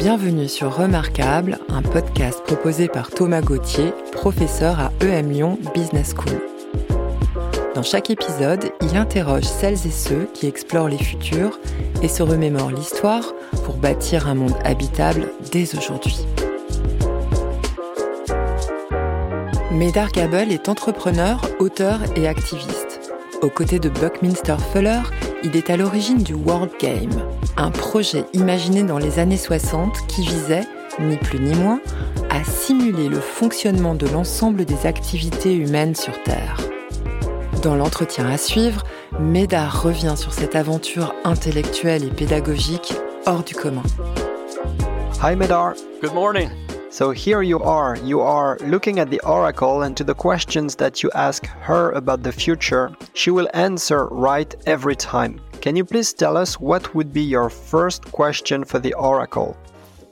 Bienvenue sur Remarquable, un podcast proposé par Thomas Gauthier, professeur à EM Lyon Business School. Dans chaque épisode, il interroge celles et ceux qui explorent les futurs et se remémorent l'histoire pour bâtir un monde habitable dès aujourd'hui. Médard Gable est entrepreneur, auteur et activiste. Aux côtés de Buckminster Fuller, il est à l'origine du World Game, un projet imaginé dans les années 60 qui visait, ni plus ni moins, à simuler le fonctionnement de l'ensemble des activités humaines sur Terre. Dans l'entretien à suivre, Médard revient sur cette aventure intellectuelle et pédagogique hors du commun. Hi Médard. Good morning. So here you are. You are looking at the oracle and to the questions that you ask her about the future, she will answer right every time. Can you please tell us what would be your first question for the oracle?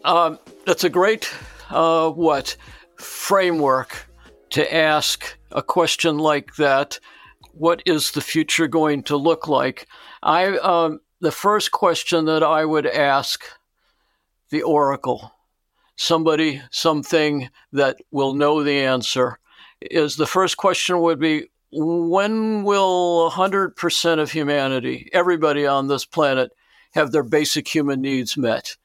Um, that's a great uh, what framework to ask a question like that. What is the future going to look like? I um, the first question that I would ask the oracle, somebody, something that will know the answer, is the first question would be when will 100% of humanity, everybody on this planet, have their basic human needs met?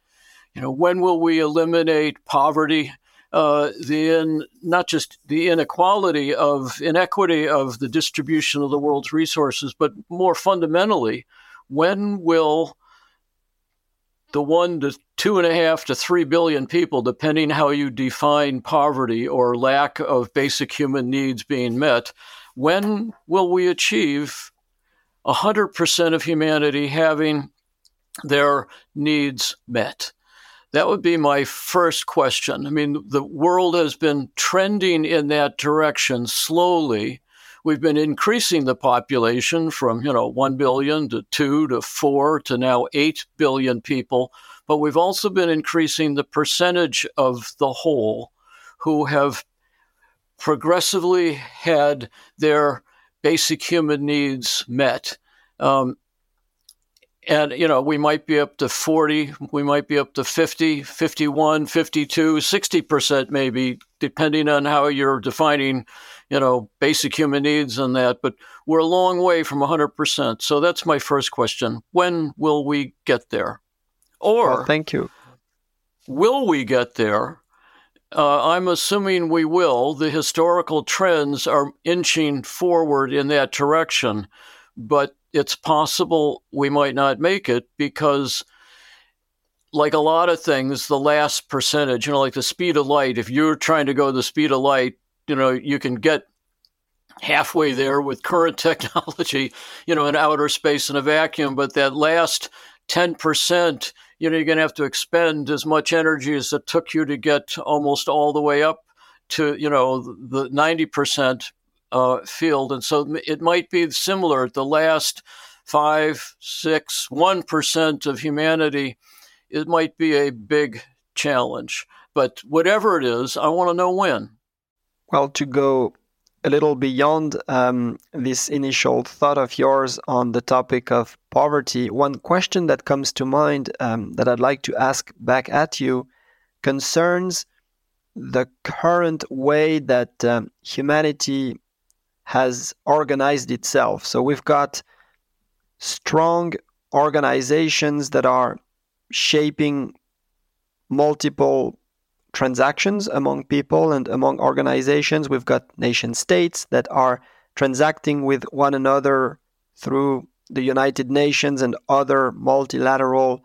You know, when will we eliminate poverty, uh, the in, not just the inequality of inequity of the distribution of the world's resources, but more fundamentally, when will the one to two and a half to three billion people, depending how you define poverty or lack of basic human needs being met, when will we achieve 100% of humanity having their needs met? That would be my first question. I mean, the world has been trending in that direction slowly. We've been increasing the population from, you know, 1 billion to 2 to 4 to now 8 billion people. But we've also been increasing the percentage of the whole who have progressively had their basic human needs met. Um, and, you know, we might be up to 40, we might be up to 50, 51, 52, 60% maybe, depending on how you're defining, you know, basic human needs and that. But we're a long way from 100%. So that's my first question. When will we get there? Or, well, thank you. Will we get there? Uh, I'm assuming we will. The historical trends are inching forward in that direction, but it's possible we might not make it because, like a lot of things, the last percentage, you know, like the speed of light, if you're trying to go the speed of light, you know, you can get halfway there with current technology, you know, in outer space in a vacuum, but that last 10% you know, you're going to have to expend as much energy as it took you to get almost all the way up to, you know, the 90% uh, field. And so it might be similar. The last five, six, one percent of humanity, it might be a big challenge. But whatever it is, I want to know when. Well, to go a little beyond um, this initial thought of yours on the topic of poverty, one question that comes to mind um, that I'd like to ask back at you concerns the current way that um, humanity has organized itself. So we've got strong organizations that are shaping multiple transactions among people and among organizations. We've got nation states that are transacting with one another through the United Nations and other multilateral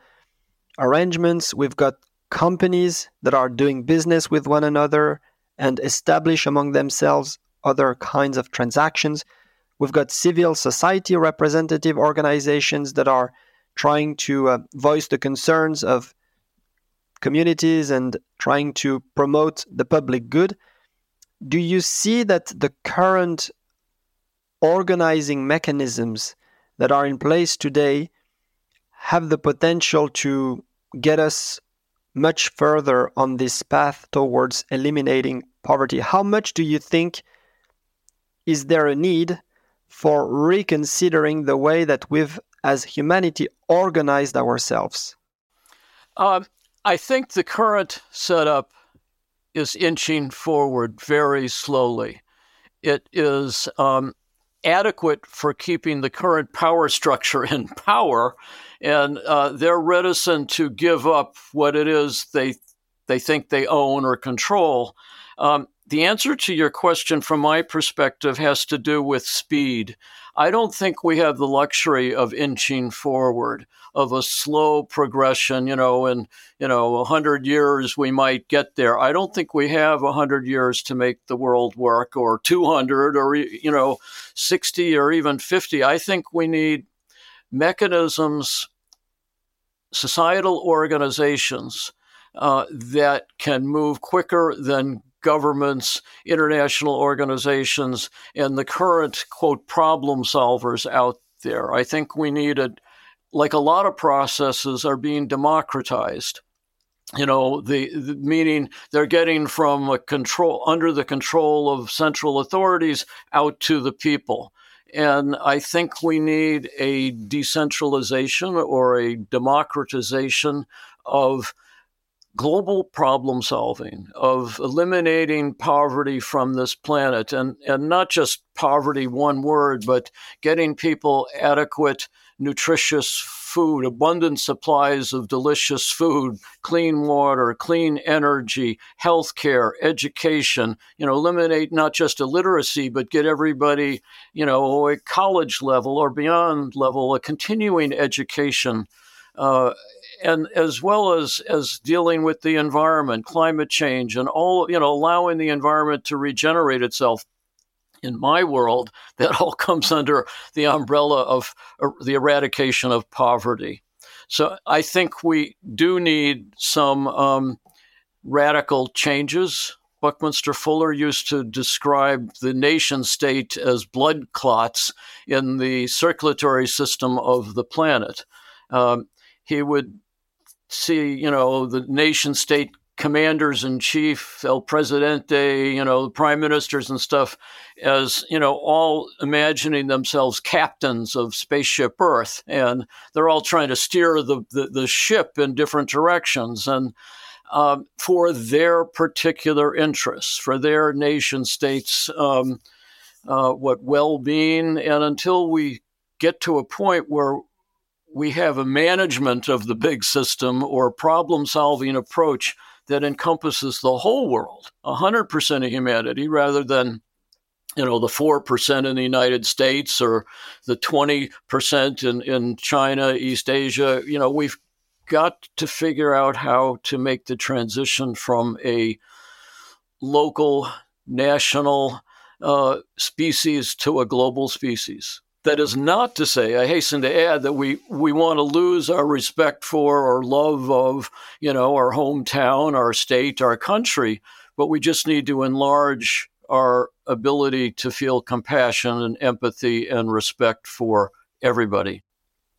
arrangements. We've got companies that are doing business with one another and establish among themselves other kinds of transactions. We've got civil society representative organizations that are trying to uh, voice the concerns of communities and trying to promote the public good. Do you see that the current organizing mechanisms that are in place today have the potential to get us much further on this path towards eliminating poverty? How much do you think is there a need for reconsidering the way that we've, as humanity, organized ourselves? Um, I think the current setup is inching forward very slowly. It is um, adequate for keeping the current power structure in power, and uh, they're reticent to give up what it is they they think they own or control. Um, the answer to your question, from my perspective, has to do with speed. I don't think we have the luxury of inching forward, of a slow progression. You know, in you know, a hundred years we might get there. I don't think we have a hundred years to make the world work, or two hundred, or you know, sixty, or even fifty. I think we need mechanisms, societal organizations uh, that can move quicker than governments, international organizations, and the current, quote, problem solvers out there. I think we need a, like a lot of processes are being democratized. You know, the, the meaning they're getting from a control under the control of central authorities out to the people. And I think we need a decentralization or a democratization of global problem solving, of eliminating poverty from this planet, and, and not just poverty, one word, but getting people adequate, nutritious food, abundant supplies of delicious food, clean water, clean energy, health care, education, you know, eliminate not just illiteracy, but get everybody, you know, a college level or beyond level, a continuing education. Uh, and as well as as dealing with the environment, climate change, and all you know, allowing the environment to regenerate itself. In my world, that all comes under the umbrella of er, the eradication of poverty. So I think we do need some um, radical changes. Buckminster Fuller used to describe the nation state as blood clots in the circulatory system of the planet. Um, he would see, you know, the nation state commanders in chief, El Presidente, you know, the prime ministers and stuff, as, you know, all imagining themselves captains of spaceship Earth. And they're all trying to steer the, the, the ship in different directions. And um, for their particular interests, for their nation states, um, uh, what well being. And until we get to a point where we have a management of the big system or problem solving approach that encompasses the whole world, 100% of humanity, rather than you know the 4% in the united states or the 20% in, in china east asia. You know we've got to figure out how to make the transition from a local national uh, species to a global species that is not to say, I hasten to add, that we, we want to lose our respect for or love of, you know, our hometown, our state, our country, but we just need to enlarge our ability to feel compassion and empathy and respect for everybody.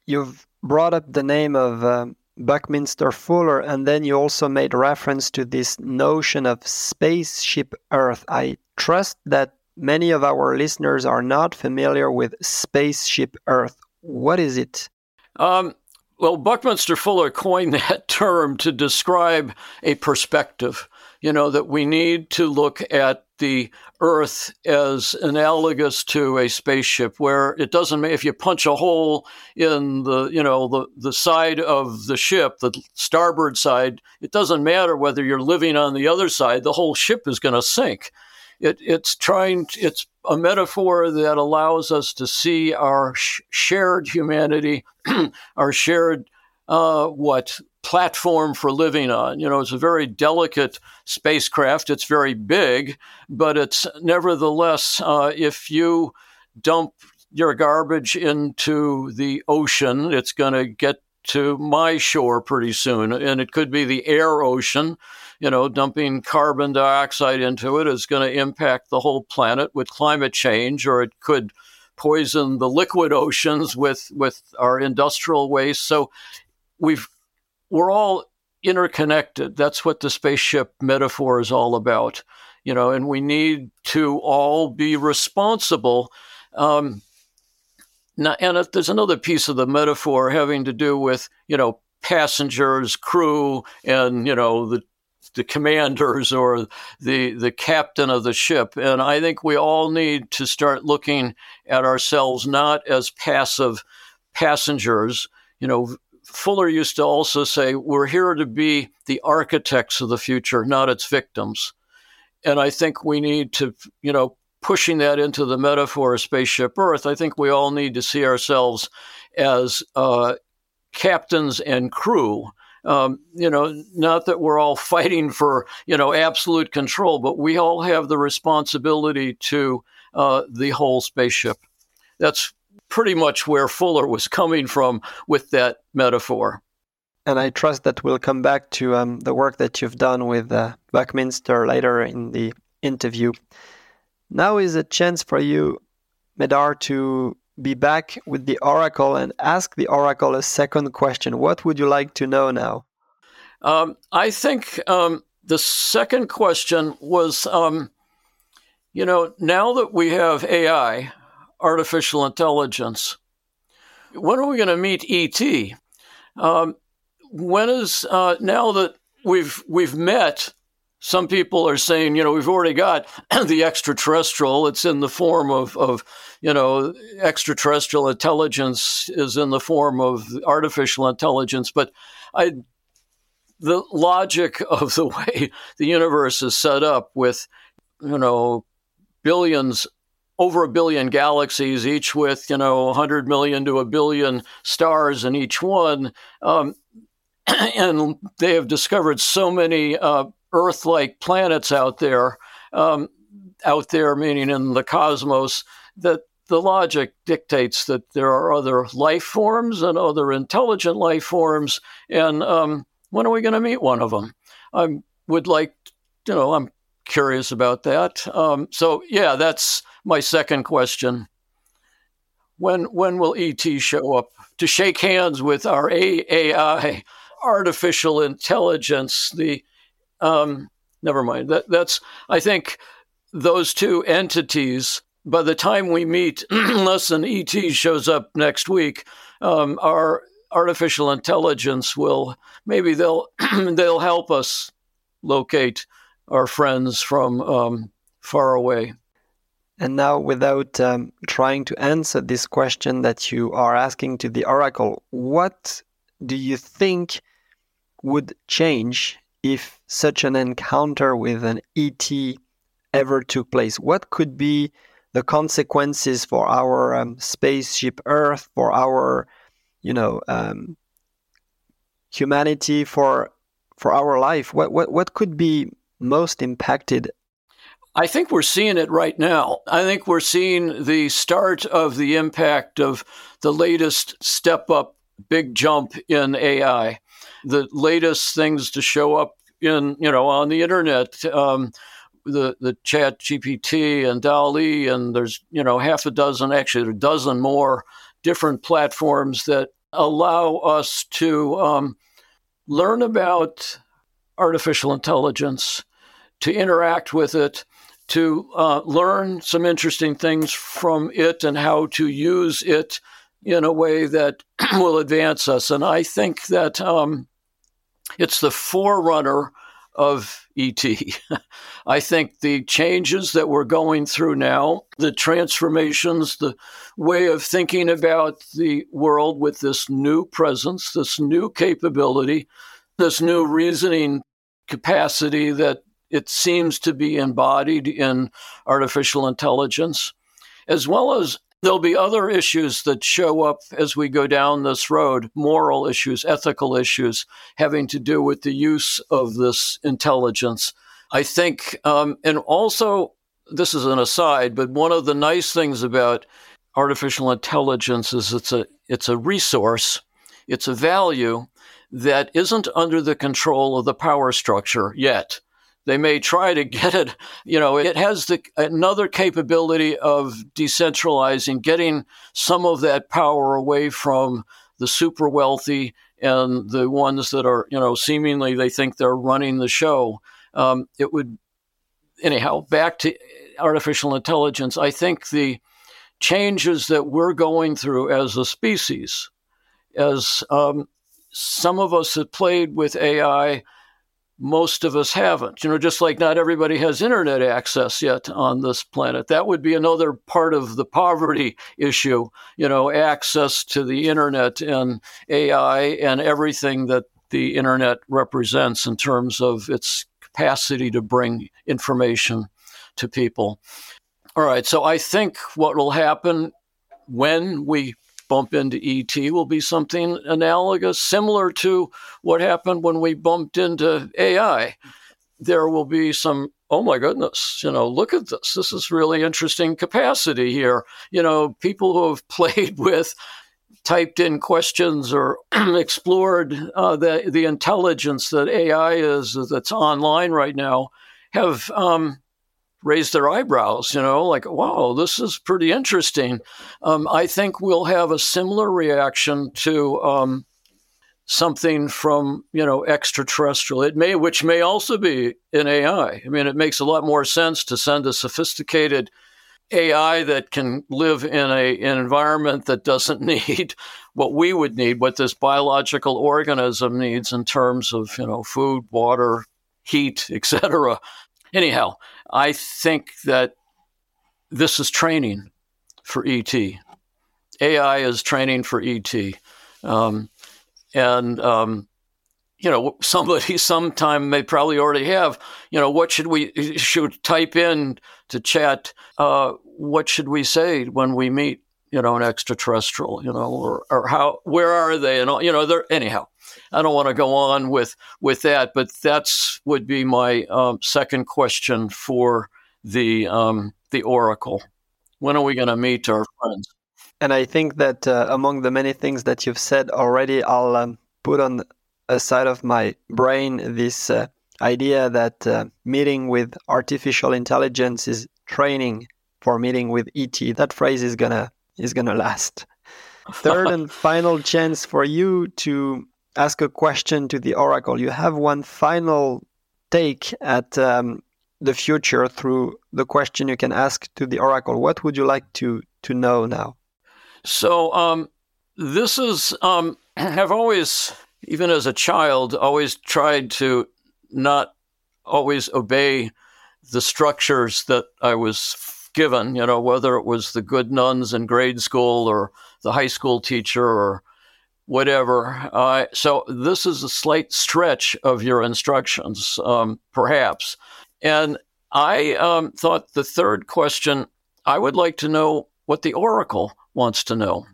You've brought up the name of um, Buckminster Fuller, and then you also made reference to this notion of spaceship Earth. I trust that Many of our listeners are not familiar with Spaceship Earth. What is it? Um, well, Buckminster Fuller coined that term to describe a perspective. You know, that we need to look at the Earth as analogous to a spaceship, where it doesn't matter if you punch a hole in the, you know, the, the side of the ship, the starboard side, it doesn't matter whether you're living on the other side, the whole ship is going to sink. It, it's trying. It's a metaphor that allows us to see our sh- shared humanity, our shared uh, what platform for living on. You know, it's a very delicate spacecraft. It's very big, but it's nevertheless, uh, if you dump your garbage into the ocean, it's going to get to my shore pretty soon. And it could be the air ocean. You know, dumping carbon dioxide into it is going to impact the whole planet with climate change, or it could poison the liquid oceans with, with our industrial waste. So we've we're all interconnected. That's what the spaceship metaphor is all about. You know, and we need to all be responsible. Um, now, and there's another piece of the metaphor having to do with, you know, passengers, crew, and you know the the commanders or the the captain of the ship. And I think we all need to start looking at ourselves not as passive passengers. You know, Fuller used to also say, "We're here to be the architects of the future, not its victims." And I think we need to, you know, pushing that into the metaphor of spaceship Earth. I think we all need to see ourselves as uh, captains and crew um, you know, not that we're all fighting for, you know, absolute control, but we all have the responsibility to uh, the whole spaceship. That's pretty much where Fuller was coming from with that metaphor. And I trust that we'll come back to um, the work that you've done with uh, Buckminster later in the interview. Now is a chance for you, Medard, to be back with the oracle and ask the oracle a second question. What would you like to know now? Um, I think um, the second question was um, you know, now that we have AI, artificial intelligence, when are we going to meet ET? Um, when is uh, now that we've we've met some people are saying, you know, we've already got the extraterrestrial. It's in the form of, of, you know, extraterrestrial intelligence is in the form of artificial intelligence. But I, the logic of the way the universe is set up with, you know, billions, over a billion galaxies, each with, you know, 100 million to a billion stars in each one. Um, and they have discovered so many uh, Earth like planets out there, um, out there meaning in the cosmos, that the logic dictates that there are other life forms and other intelligent life forms. And um, when are we going to meet one of them? I would like, you know, I'm curious about that. Um, so, yeah, that's my second question. When when will ET show up to shake hands with our AI, artificial intelligence, the um, never mind. That, that's I think those two entities. By the time we meet, unless an ET shows up next week, um, our artificial intelligence will maybe they'll they'll help us locate our friends from um, far away. And now, without um, trying to answer this question that you are asking to the oracle, what do you think would change if such an encounter with an ET ever took place? What could be the consequences for our um, spaceship Earth, for our, you know, um, humanity, for for our life? What what what could be most impacted? I think we're seeing it right now. I think we're seeing the start of the impact of the latest step up, big jump in AI the latest things to show up in you know on the internet. Um, the the Chat GPT and DALL-E, and there's you know half a dozen, actually a dozen more different platforms that allow us to um, learn about artificial intelligence, to interact with it, to uh, learn some interesting things from it, and how to use it in a way that will advance us. And I think that um, it's the forerunner of ET. I think the changes that we're going through now, the transformations, the way of thinking about the world with this new presence, this new capability, this new reasoning capacity that it seems to be embodied in artificial intelligence, as well as There'll be other issues that show up as we go down this road moral issues, ethical issues having to do with the use of this intelligence. I think, um, and also, this is an aside, but one of the nice things about artificial intelligence is it's a, it's a resource, it's a value that isn't under the control of the power structure yet. They may try to get it, you know, it has the, another capability of decentralizing, getting some of that power away from the super wealthy and the ones that are, you know, seemingly they think they're running the show. Um, it would, anyhow, back to artificial intelligence. I think the changes that we're going through as a species, as um, some of us have played with AI most of us haven't. You know, just like not everybody has internet access yet on this planet. That would be another part of the poverty issue, you know, access to the internet and AI and everything that the internet represents in terms of its capacity to bring information to people. All right, so I think what will happen when we bump into ET will be something analogous, similar to what happened when we bumped into AI. There will be some, oh my goodness, you know, look at this. This is really interesting capacity here. You know, people who have played with typed in questions or explored uh, the the intelligence that AI is that's online right now have um, raise their eyebrows, you know, like, wow, this is pretty interesting. Um, I think we'll have a similar reaction to um, something from, you know, extraterrestrial. It may, which may also be an AI. I mean, it makes a lot more sense to send a sophisticated AI that can live in a an environment that doesn't need what we would need, what this biological organism needs in terms of, you know, food, water, heat, etc. Anyhow, I think that this is training for ET. AI is training for ET. Um, and, um, you know, somebody sometime may probably already have, you know, what should we should type in to chat? Uh, what should we say when we meet, you know, an extraterrestrial, you know, or, or how, where are they? And, all, you know, they're, anyhow, I don't want to go on with with that, but that's would be my um, second question for the um, the oracle. When are we going to meet our friends? And I think that uh, among the many things that you've said already, I'll um, put on a side of my brain this uh, idea that uh, meeting with artificial intelligence is training for meeting with ET. That phrase is gonna is gonna last. Third and final chance for you to ask a question to the oracle. You have one final take at um, the future through the question you can ask to the oracle. What would you like to to know now? So um, this is um, I've always, even as a child, always tried to not always obey the structures that I was given. You know, whether it was the good nuns in grade school or the high school teacher or whatever. Uh, so this is a slight stretch of your instructions, um, perhaps. And I um, thought the third question, I would like to know what the oracle wants to know.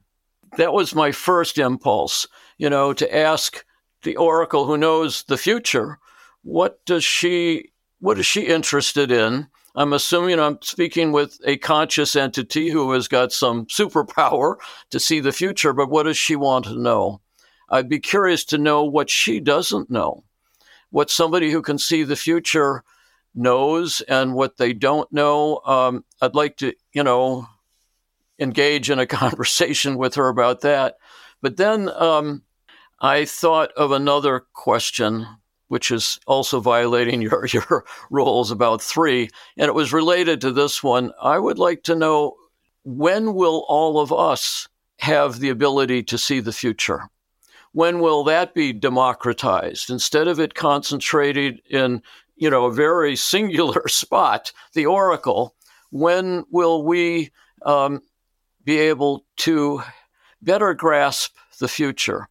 That was my first impulse, you know, to ask the oracle who knows the future, what does she, what is she interested in? I'm assuming I'm speaking with a conscious entity who has got some superpower to see the future, but what does she want to know? I'd be curious to know what she doesn't know, what somebody who can see the future knows and what they don't know. Um, I'd like to, you know, engage in a conversation with her about that. But then um, I thought of another question which is also violating your, your rules about three. And it was related to this one. I would like to know when will all of us have the ability to see the future? When will that be democratized? Instead of it concentrated in, you know, a very singular spot, the oracle, when will we um, be able to better grasp the future?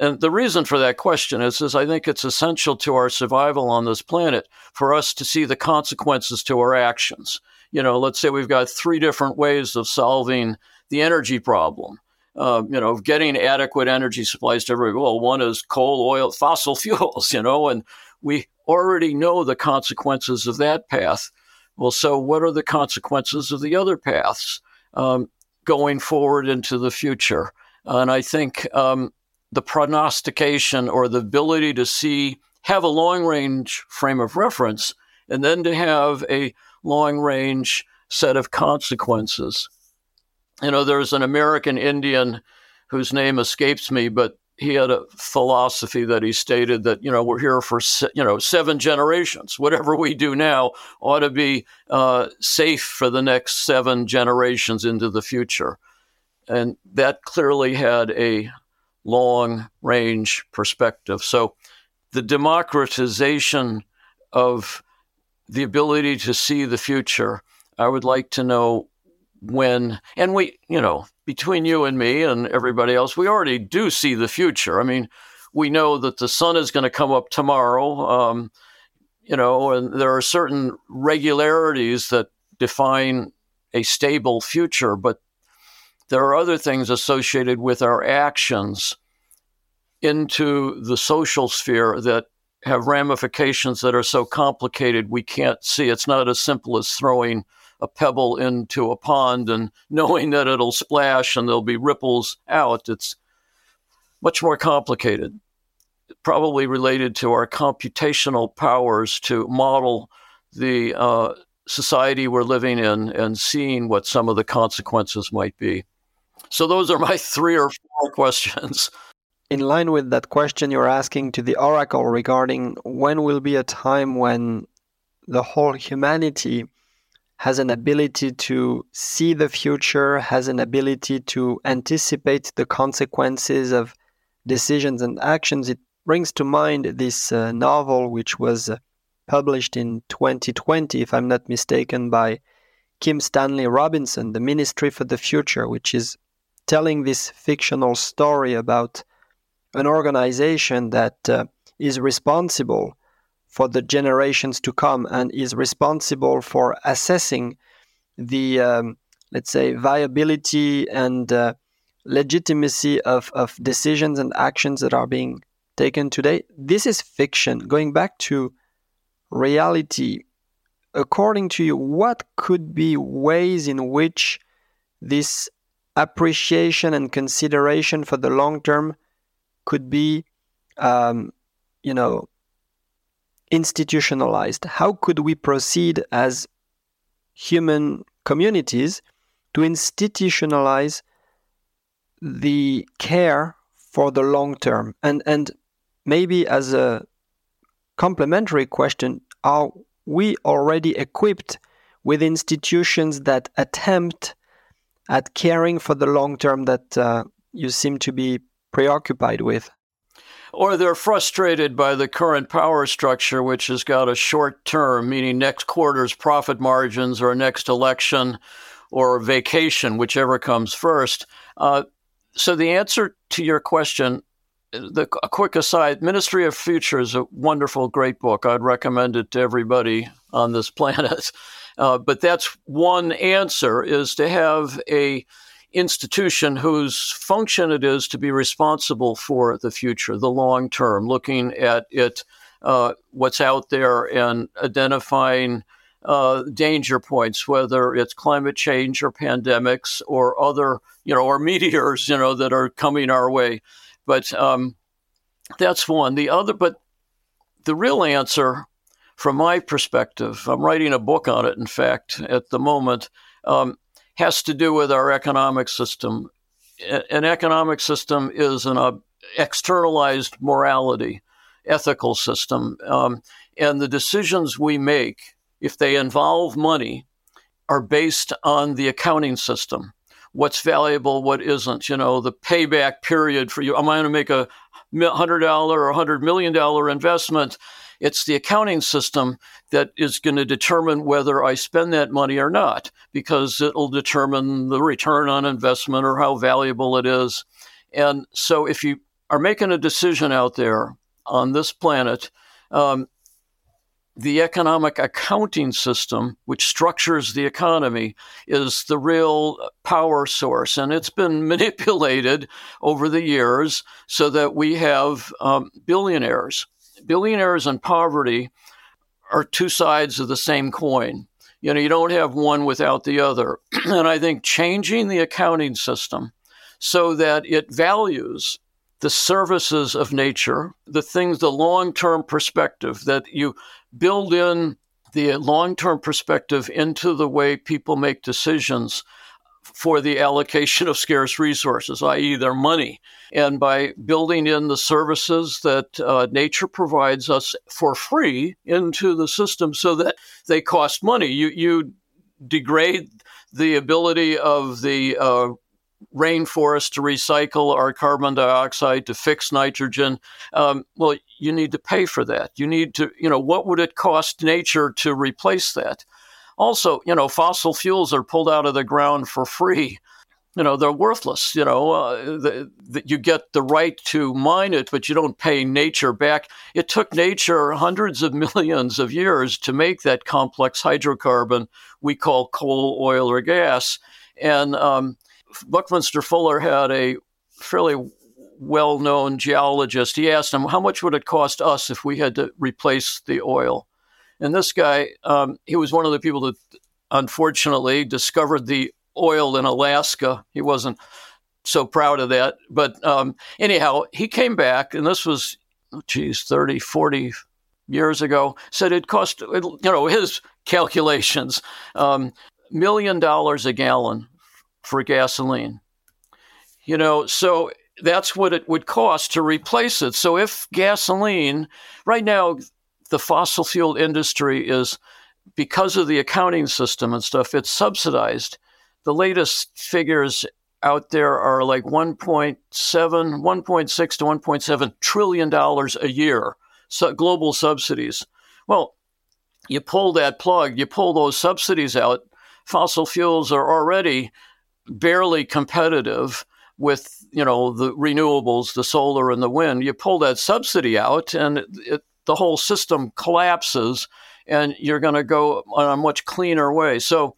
And the reason for that question is, is I think it's essential to our survival on this planet for us to see the consequences to our actions. You know, let's say we've got three different ways of solving the energy problem. Uh, you know, getting adequate energy supplies to everybody. Well, one is coal, oil, fossil fuels, you know, and we already know the consequences of that path. Well, so what are the consequences of the other paths um, going forward into the future? And I think um, the prognostication or the ability to see, have a long range frame of reference, and then to have a long range set of consequences. You know, there's an American Indian whose name escapes me, but he had a philosophy that he stated that you know we're here for you know seven generations. Whatever we do now ought to be uh, safe for the next seven generations into the future, and that clearly had a long range perspective. So the democratization of the ability to see the future, I would like to know when, and we, you know, between you and me and everybody else, we already do see the future. I mean, we know that the sun is going to come up tomorrow, um, you know, and there are certain regularities that define a stable future, but there are other things associated with our actions into the social sphere that have ramifications that are so complicated we can't see. It's not as simple as throwing a pebble into a pond and knowing that it'll splash and there'll be ripples out. It's much more complicated, probably related to our computational powers to model the uh, society we're living in and seeing what some of the consequences might be. So, those are my three or four questions. In line with that question you're asking to the oracle regarding when will be a time when the whole humanity has an ability to see the future, has an ability to anticipate the consequences of decisions and actions, it brings to mind this uh, novel which was uh, published in 2020, if I'm not mistaken, by Kim Stanley Robinson, The Ministry for the Future, which is telling this fictional story about an organization that uh, is responsible for the generations to come and is responsible for assessing the, um, let's say, viability and uh, legitimacy of, of decisions and actions that are being taken today. This is fiction. Going back to reality, according to you, what could be ways in which this appreciation and consideration for the long term could be, um, you know, institutionalized? How could we proceed as human communities to institutionalize the care for the long term? And and maybe as a complementary question, are we already equipped with institutions that attempt at caring for the long term that uh, you seem to be preoccupied with? Or they're frustrated by the current power structure, which has got a short term, meaning next quarter's profit margins or next election or vacation, whichever comes first. Uh, so the answer to your question the a quick aside ministry of future is a wonderful great book i'd recommend it to everybody on this planet uh, but that's one answer is to have a institution whose function it is to be responsible for the future the long term looking at it uh, what's out there and identifying uh, danger points, whether it's climate change or pandemics or other, you know, or meteors, you know, that are coming our way. But um, that's one. The other, but the real answer, from my perspective, I'm writing a book on it, in fact, at the moment, um, has to do with our economic system. An economic system is an uh, externalized morality, ethical system. Um, and the decisions we make, if they involve money, are based on the accounting system what's valuable, what isn't. You know, the payback period for you. Am I going to make a hundred dollar or hundred million dollar investment? It's the accounting system that is going to determine whether I spend that money or not, because it'll determine the return on investment or how valuable it is. And so, if you are making a decision out there on this planet, um, the economic accounting system, which structures the economy, is the real power source. And it's been manipulated over the years so that we have um, billionaires. Billionaires and poverty are two sides of the same coin. You know, you don't have one without the other. and I think changing the accounting system so that it values the services of nature, the things, the long term perspective that you build in the long term perspective into the way people make decisions for the allocation of scarce resources, i.e., their money. And by building in the services that uh, nature provides us for free into the system so that they cost money, you, you degrade the ability of the uh, rainforest to recycle our carbon dioxide to fix nitrogen. Um, well, you need to pay for that. You need to, you know, what would it cost nature to replace that? Also, you know, fossil fuels are pulled out of the ground for free. You know, they're worthless. You know, uh, the, the, you get the right to mine it, but you don't pay nature back. It took nature hundreds of millions of years to make that complex hydrocarbon we call coal, oil, or gas. And um, Buckminster Fuller had a fairly well known geologist. He asked him, How much would it cost us if we had to replace the oil? And this guy, um, he was one of the people that unfortunately discovered the oil in Alaska. He wasn't so proud of that. But um, anyhow, he came back, and this was, oh, geez, 30, 40 years ago, said it cost, you know, his calculations, um, million dollars a gallon for gasoline. You know, so that's what it would cost to replace it. So if gasoline, right now, the fossil fuel industry is, because of the accounting system and stuff, it's subsidized. The latest figures out there are like 1.7, 1.6 to 1.7 trillion dollars a year, so global subsidies. Well, you pull that plug, you pull those subsidies out, fossil fuels are already barely competitive with you know the renewables, the solar and the wind. You pull that subsidy out, and it, the whole system collapses, and you're going to go on a much cleaner way. So,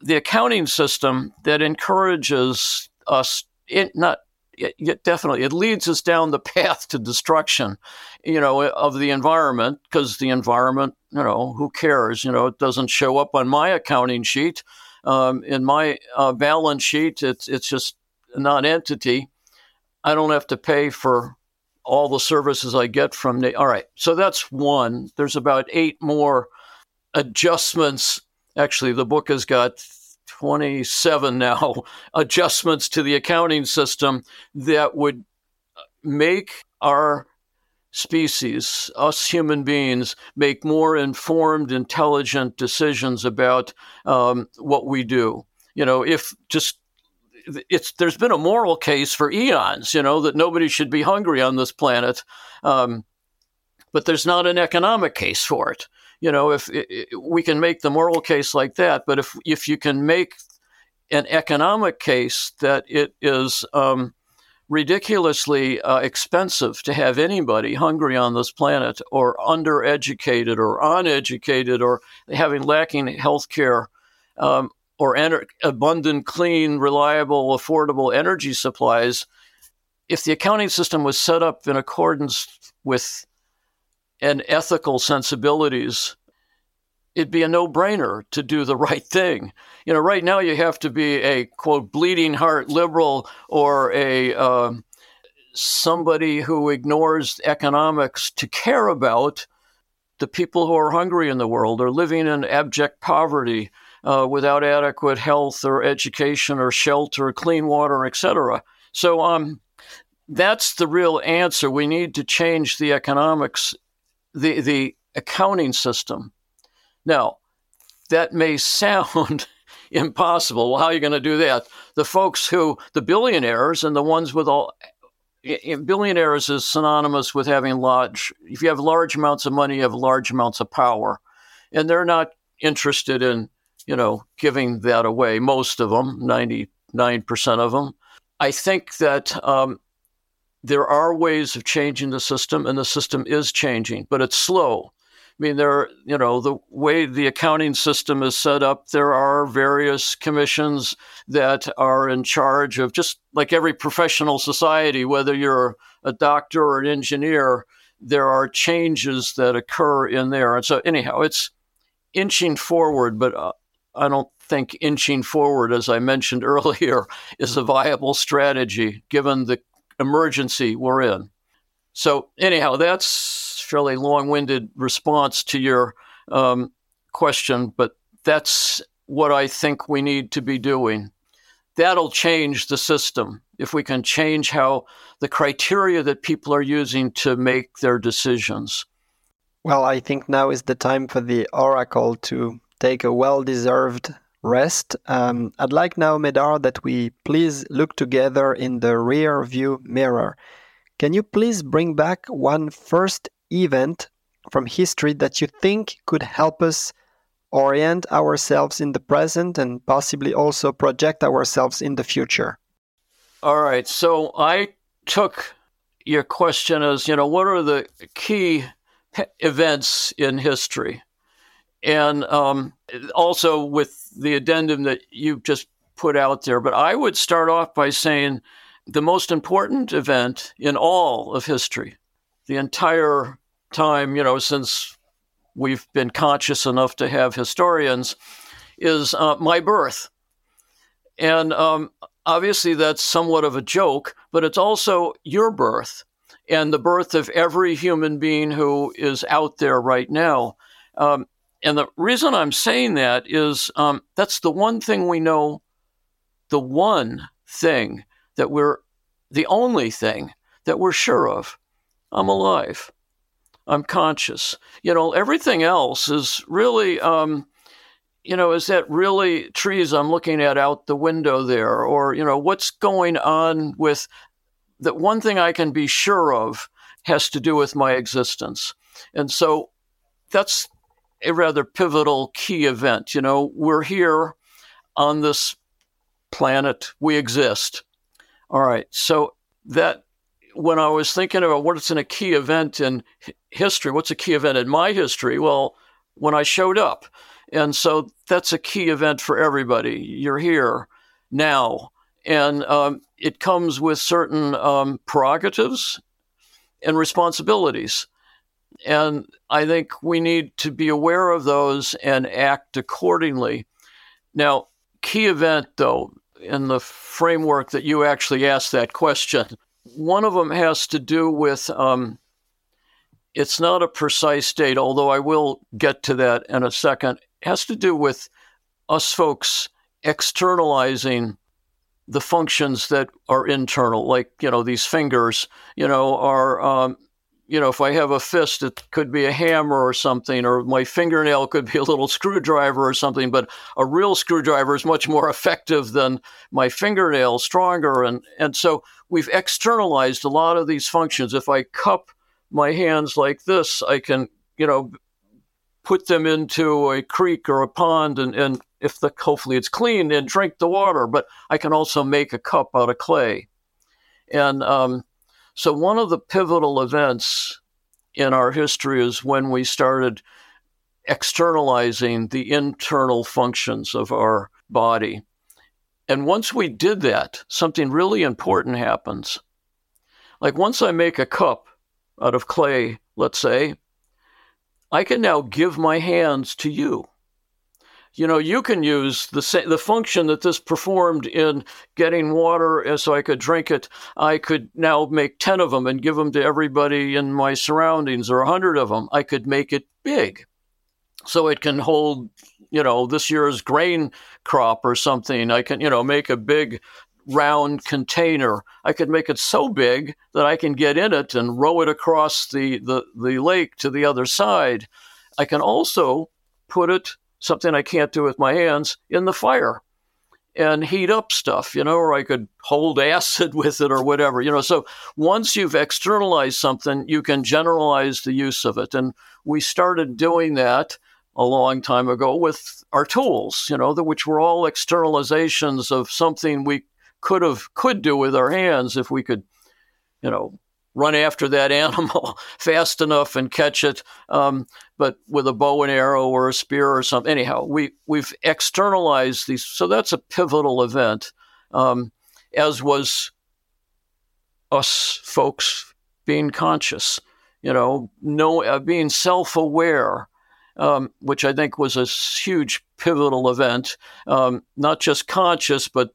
the accounting system that encourages us, it not it, definitely it leads us down the path to destruction, you know, of the environment because the environment, you know, who cares? You know, it doesn't show up on my accounting sheet um, in my uh, balance sheet, it's it's just a non-entity. I don't have to pay for all the services I get from. All right, so that's one. There's about eight more adjustments. Actually, the book has got 27 now adjustments to the accounting system that would make our species, us human beings, make more informed, intelligent decisions about um, what we do. You know, if just it's there's been a moral case for eons, you know, that nobody should be hungry on this planet, um, but there's not an economic case for it. You know, if we can make the moral case like that, but if if you can make an economic case that it is um, ridiculously uh, expensive to have anybody hungry on this planet or undereducated or uneducated or having lacking health care um, or abundant, clean, reliable, affordable energy supplies. If the accounting system was set up in accordance with an ethical sensibilities, it'd be a no-brainer to do the right thing. You know, right now you have to be a quote bleeding heart liberal or a uh, somebody who ignores economics to care about the people who are hungry in the world or living in abject poverty uh, without adequate health or education or shelter, clean water, etc. So um, that's the real answer. We need to change the economics, the the accounting system now, that may sound impossible. Well, how are you going to do that? The folks who, the billionaires and the ones with all, billionaires is synonymous with having large, if you have large amounts of money, you have large amounts of power. And they're not interested in, you know, giving that away. Most of them, 99% of them. I think that um, there are ways of changing the system, and the system is changing, but it's slow. I mean, there, you know, the way the accounting system is set up, there are various commissions that are in charge of just like every professional society, whether you're a doctor or an engineer, there are changes that occur in there. And so, anyhow, it's inching forward, but uh, I don't think inching forward, as I mentioned earlier, is a viable strategy given the emergency we're in. So, anyhow, that's fairly long-winded response to your um, question, but that's what I think we need to be doing. That'll change the system if we can change how the criteria that people are using to make their decisions. Well, I think now is the time for the oracle to take a well deserved rest, um, I'd like now, Medard, that we please look together in the rear view mirror. Can you please bring back one first event from history that you think could help us orient ourselves in the present and possibly also project ourselves in the future? All right. So I took your question as, you know, what are the key events in history? And um, also with the addendum that you've just put out there. But I would start off by saying the most important event in all of history, the entire time, you know, since we've been conscious enough to have historians, is uh, my birth. And um, obviously, that's somewhat of a joke, but it's also your birth and the birth of every human being who is out there right now. Um, and the reason I'm saying that is um, that's the one thing we know, the one thing that we're, the only thing that we're sure of. I'm alive. I'm conscious. You know, everything else is really, um, you know, is that really trees I'm looking at out the window there? Or, you know, what's going on with that one thing I can be sure of has to do with my existence. And so that's a rather pivotal key event. You know, we're here on this planet, we exist. All right. So that when I was thinking about what's in a key event in history, what's a key event in my history? Well, when I showed up. And so that's a key event for everybody. You're here now. And um, it comes with certain um, prerogatives and responsibilities. And I think we need to be aware of those and act accordingly. Now, key event, though, in the framework that you actually asked that question, one of them has to do with um, it's not a precise date, although I will get to that in a second. It has to do with us folks externalizing the functions that are internal, like you know these fingers, you know, are um, you know if I have a fist, it could be a hammer or something, or my fingernail could be a little screwdriver or something. But a real screwdriver is much more effective than my fingernail, stronger, and and so we've externalized a lot of these functions. If I cup my hands like this, I can you know put them into a creek or a pond and, and if the hopefully it's clean and drink the water but i can also make a cup out of clay and um, so one of the pivotal events in our history is when we started externalizing the internal functions of our body and once we did that something really important happens like once i make a cup out of clay let's say I can now give my hands to you. You know, you can use the the function that this performed in getting water so I could drink it. I could now make 10 of them and give them to everybody in my surroundings or 100 of them. I could make it big so it can hold, you know, this year's grain crop or something. I can, you know, make a big round container. I could make it so big that I can get in it and row it across the, the, the lake to the other side. I can also put it, something I can't do with my hands, in the fire and heat up stuff, you know, or I could hold acid with it or whatever, you know. So once you've externalized something, you can generalize the use of it. And we started doing that a long time ago with our tools, you know, which were all externalizations of something we could have could do with our hands if we could, you know, run after that animal fast enough and catch it. Um, but with a bow and arrow or a spear or something. Anyhow, we we've externalized these, so that's a pivotal event. Um, as was us folks being conscious, you know, know, uh, being self-aware. Um, which I think was a huge pivotal event, um, not just conscious, but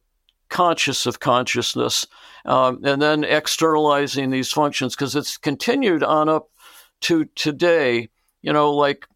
conscious of consciousness, um, and then externalizing these functions because it's continued on up to today. You know, like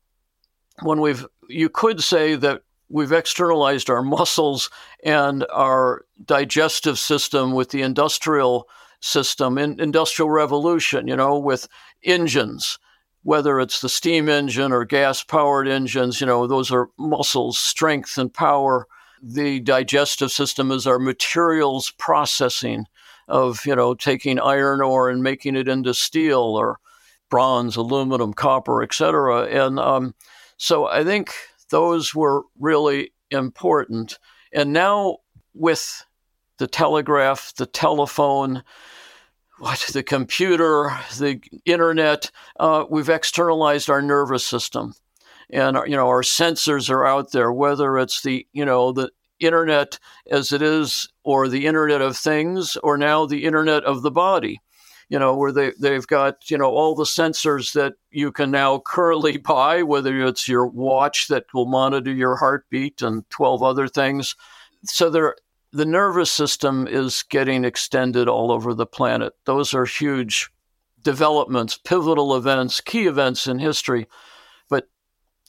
when we've, you could say that we've externalized our muscles and our digestive system with the industrial system, in industrial revolution, you know, with engines whether it's the steam engine or gas powered engines, you know, those are muscles, strength, and power the digestive system is our materials processing of, you know, taking iron ore and making it into steel or bronze, aluminum, copper, etc. And um, so I think those were really important. And now with the telegraph, the telephone, what the computer, the internet, uh, we've externalized our nervous system, and you know our sensors are out there. Whether it's the you know the internet as it is, or the Internet of Things, or now the Internet of the body you know, where they, they've got, you know, all the sensors that you can now currently buy, whether it's your watch that will monitor your heartbeat and 12 other things. So there, the nervous system is getting extended all over the planet. Those are huge developments, pivotal events, key events in history.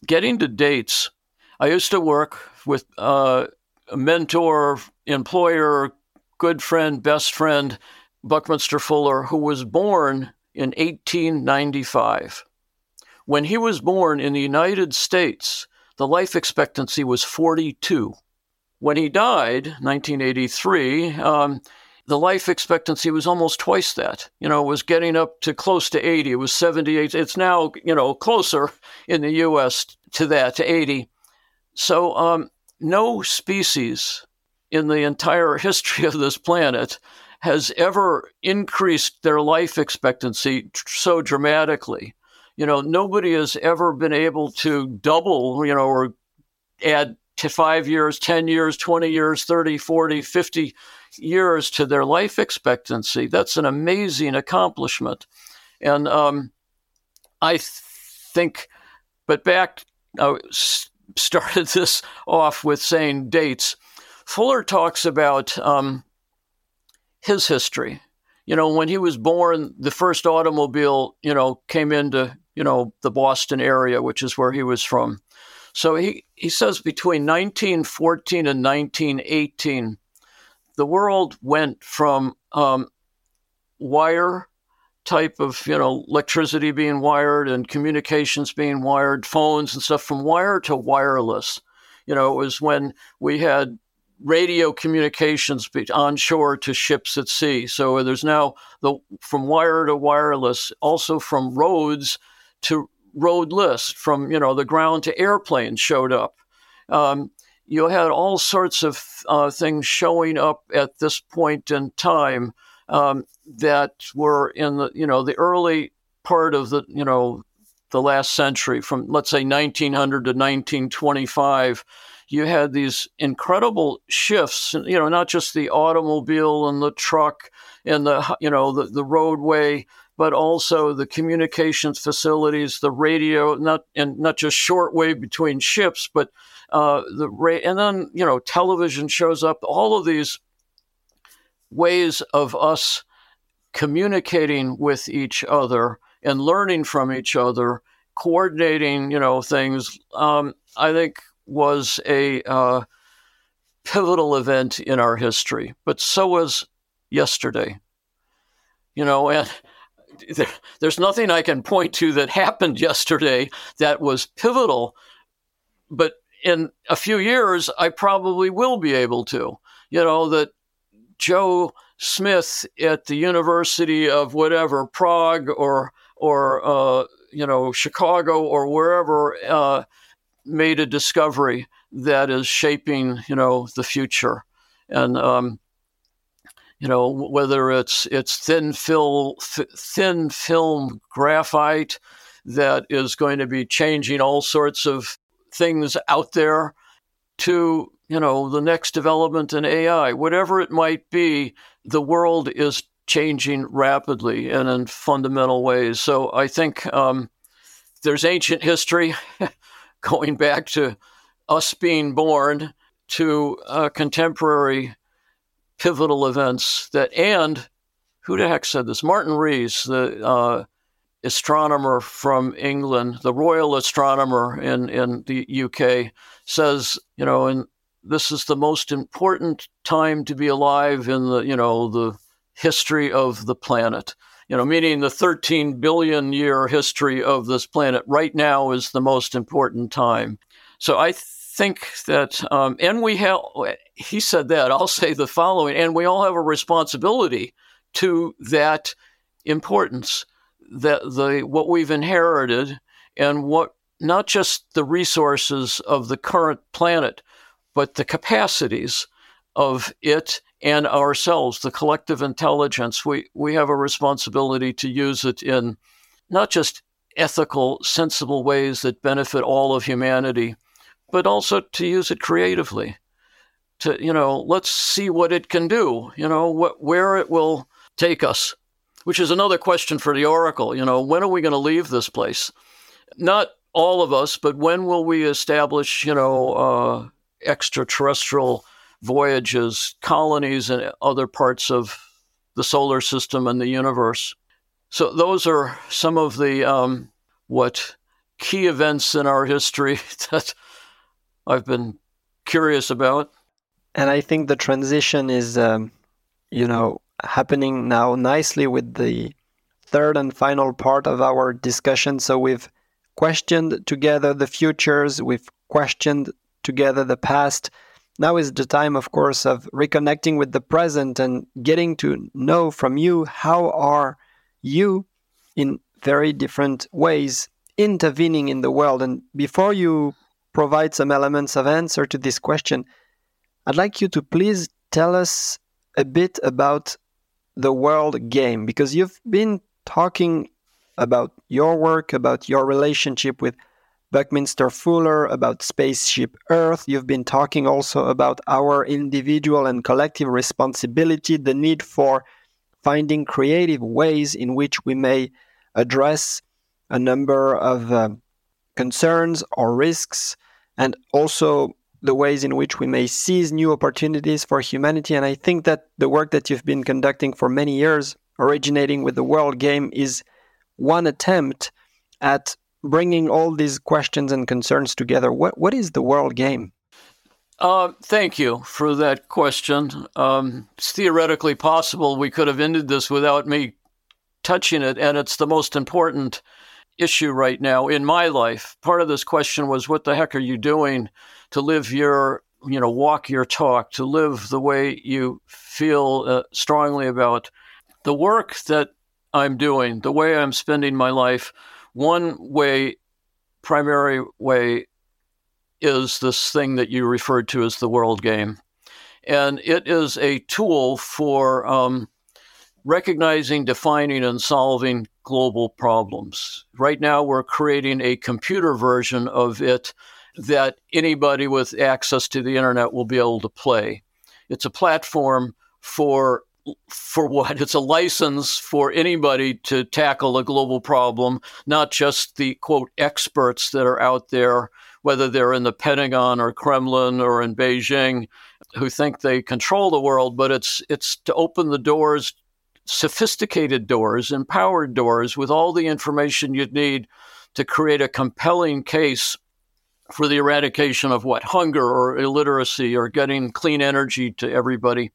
Getting to dates, I used to work with uh, a mentor, employer, good friend, best friend Buckminster Fuller, who was born in 1895. When he was born in the United States, the life expectancy was 42. When he died, 1983, um, the life expectancy was almost twice that. You know, it was getting up to close to 80. It was 78. It's now, you know, closer in the U.S. to that, to 80. So, um, no species in the entire history of this planet has ever increased their life expectancy so dramatically. You know, nobody has ever been able to double, you know, or add to five years, 10 years, 20 years, 30, 40, 50 years to their life expectancy. That's an amazing accomplishment. And um, I think, but back, I started this off with saying dates. Fuller talks about um, his history. You know, when he was born, the first automobile, you know, came into, you know, the Boston area, which is where he was from. So he, he says between 1914 and 1918, the world went from um, wire type of, you know, electricity being wired and communications being wired, phones and stuff from wire to wireless. You know, it was when we had radio communications onshore to ships at sea. So there's now the from wire to wireless, also from roads to roadless, from you know the ground to airplanes showed up. Um, you had all sorts of uh, things showing up at this point in time um, that were in the you know the early part of the you know the last century, from let's say 1900 to 1925 you had these incredible shifts, you know, not just the automobile and the truck and the, you know, the, the roadway, but also the communications facilities, the radio, not and not just shortwave between ships, but uh, the ra- and then you know television shows up. All of these ways of us communicating with each other and learning from each other, coordinating, you know, things. Um, I think was a uh, pivotal event in our history, but so was yesterday. You know, and there, there's nothing I can point to that happened yesterday that was pivotal, but in a few years, I probably will be able to. You know, that Joe Smith at the University of whatever, Prague or, or, uh, you know, Chicago or wherever, uh, made a discovery that is shaping, you know, the future. And um, you know whether it's it's thin film thin film graphite that is going to be changing all sorts of things out there to you know the next development in AI whatever it might be the world is changing rapidly and in fundamental ways. So I think um, there's ancient history going back to us being born to uh, contemporary pivotal events that and who the heck said this? Martin rees the uh, astronomer from england the royal astronomer in, in the uk says you know and this is the most important time to be alive in the you know the history of the planet you know, meaning the 13 billion year history of this planet right now is the most important time. So I think that, um, and we have, he said that, I'll say the following, and we all have a responsibility to that importance, that the, what we've inherited and what, not just the resources of the current planet, but the capacities of it and ourselves, the collective intelligence. We, we have a responsibility to use it in not just ethical, sensible ways that benefit all of humanity, but also to use it creatively. To, you know, let's see what it can do, you know, what, where it will take us, which is another question for the Oracle. You know, when are we going to leave this place? Not all of us, but when will we establish, you know, uh, extraterrestrial voyages, colonies in other parts of the solar system and the universe? So those are some of the um, what key events in our history that I've been curious about. And I think the transition is, um, you know, happening now nicely with the third and final part of our discussion. So we've questioned together the futures, we've questioned together the past. Now is the time, of course, of reconnecting with the present and getting to know from you how are you in very different ways intervening in the world. And before you provide some elements of answer to this question, I'd like you to please tell us a bit about the world game because you've been talking about your work, about your relationship with Buckminster Fuller, about Spaceship Earth. You've been talking also about our individual and collective responsibility, the need for finding creative ways in which we may address a number of uh, concerns or risks, and also the ways in which we may seize new opportunities for humanity. And I think that the work that you've been conducting for many years, originating with the World Game, is one attempt at bringing all these questions and concerns together. What, what is the World Game? Uh, thank you for that question. Um, it's theoretically possible we could have ended this without me touching it, and it's the most important issue right now in my life. Part of this question was, what the heck are you doing to live your, you know, walk your talk, to live the way you feel uh, strongly about the work that I'm doing, the way I'm spending my life? One way, primary way, is this thing that you referred to as the world game. And it is a tool for um, recognizing, defining, and solving global problems. Right now, we're creating a computer version of it that anybody with access to the internet will be able to play. It's a platform for for what? It's a license for anybody to tackle a global problem, not just the quote experts that are out there whether they're in the Pentagon or Kremlin or in Beijing, who think they control the world, but it's it's to open the doors, sophisticated doors, empowered doors with all the information you'd need to create a compelling case for the eradication of what? Hunger or illiteracy or getting clean energy to everybody.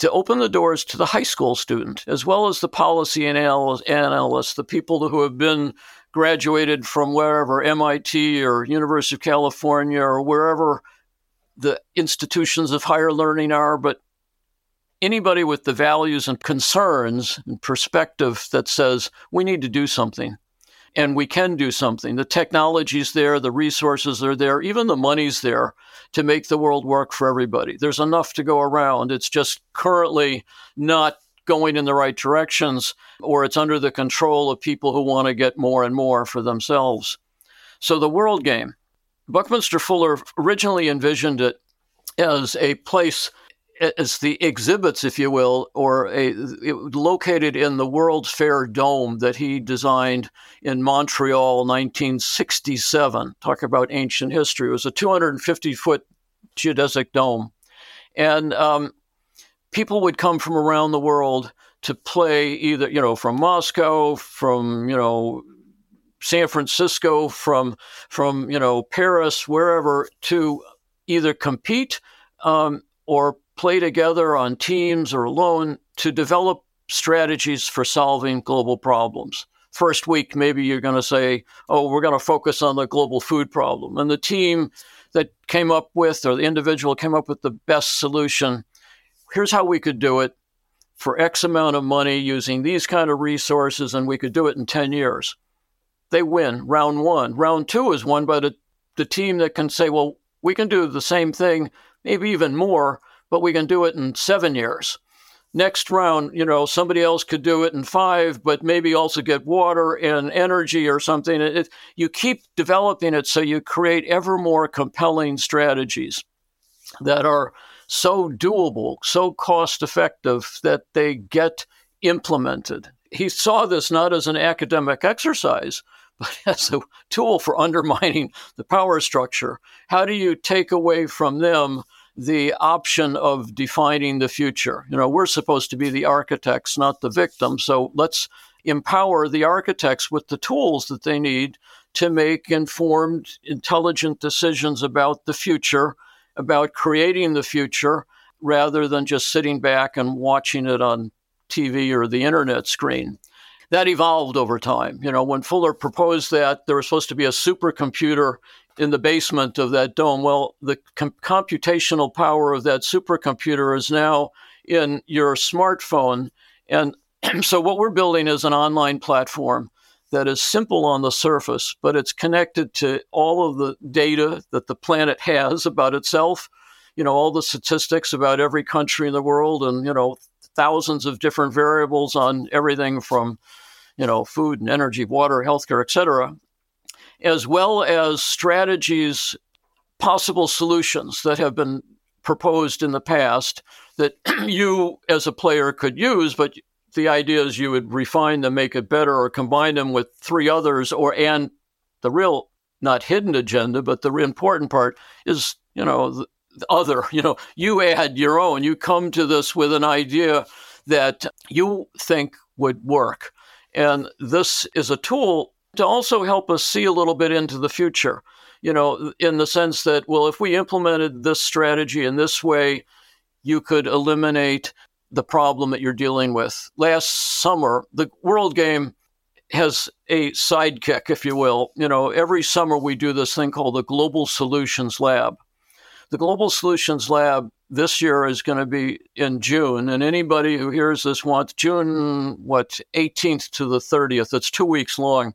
To open the doors to the high school student as well as the policy analysts, the people who have been graduated from wherever MIT or University of California or wherever the institutions of higher learning are, but anybody with the values and concerns and perspective that says we need to do something and we can do something. The technology's there, the resources are there, even the money's there to make the world work for everybody. There's enough to go around. It's just currently not going in the right directions, or it's under the control of people who want to get more and more for themselves. So the world game. Buckminster Fuller originally envisioned it as a place, as the exhibits, if you will, or a located in the World's Fair Dome that he designed in Montreal, 1967. Talk about ancient history. It was a 250 foot geodesic dome, and um, people would come from around the world to play either, you know, from Moscow, from, you know, San Francisco, from, from, you know, Paris, wherever to either compete um, or play together on teams or alone to develop strategies for solving global problems first week, maybe you're going to say, oh, we're going to focus on the global food problem. And the team that came up with, or the individual came up with the best solution, here's how we could do it for X amount of money using these kind of resources, and we could do it in 10 years. They win round one. Round two is won by the, the team that can say, well, we can do the same thing, maybe even more, but we can do it in seven years next round, you know, somebody else could do it in five, but maybe also get water and energy or something. It, you keep developing it so you create ever more compelling strategies that are so doable, so cost effective that they get implemented. He saw this not as an academic exercise, but as a tool for undermining the power structure. How do you take away from them? The option of defining the future. You know, we're supposed to be the architects, not the victims. So let's empower the architects with the tools that they need to make informed, intelligent decisions about the future, about creating the future, rather than just sitting back and watching it on TV or the internet screen. That evolved over time. You know, when Fuller proposed that, there was supposed to be a supercomputer in the basement of that dome. Well, the com- computational power of that supercomputer is now in your smartphone. And so, what we're building is an online platform that is simple on the surface, but it's connected to all of the data that the planet has about itself. You know, all the statistics about every country in the world and, you know, thousands of different variables on everything from, you know, food and energy, water, healthcare, et cetera as well as strategies, possible solutions that have been proposed in the past that you as a player could use, but the idea is you would refine them, make it better, or combine them with three others, or and the real not hidden agenda, but the important part is you know the, the other. You know, you add your own. You come to this with an idea that you think would work, and this is a tool to also help us see a little bit into the future, you know, in the sense that, well, if we implemented this strategy in this way, you could eliminate the problem that you're dealing with. Last summer, the World Game has a sidekick, if you will. You know, every summer we do this thing called the Global Solutions Lab. The Global Solutions Lab this year is going to be in June, and anybody who hears this wants June, what, 18th to the 30th, it's two weeks long.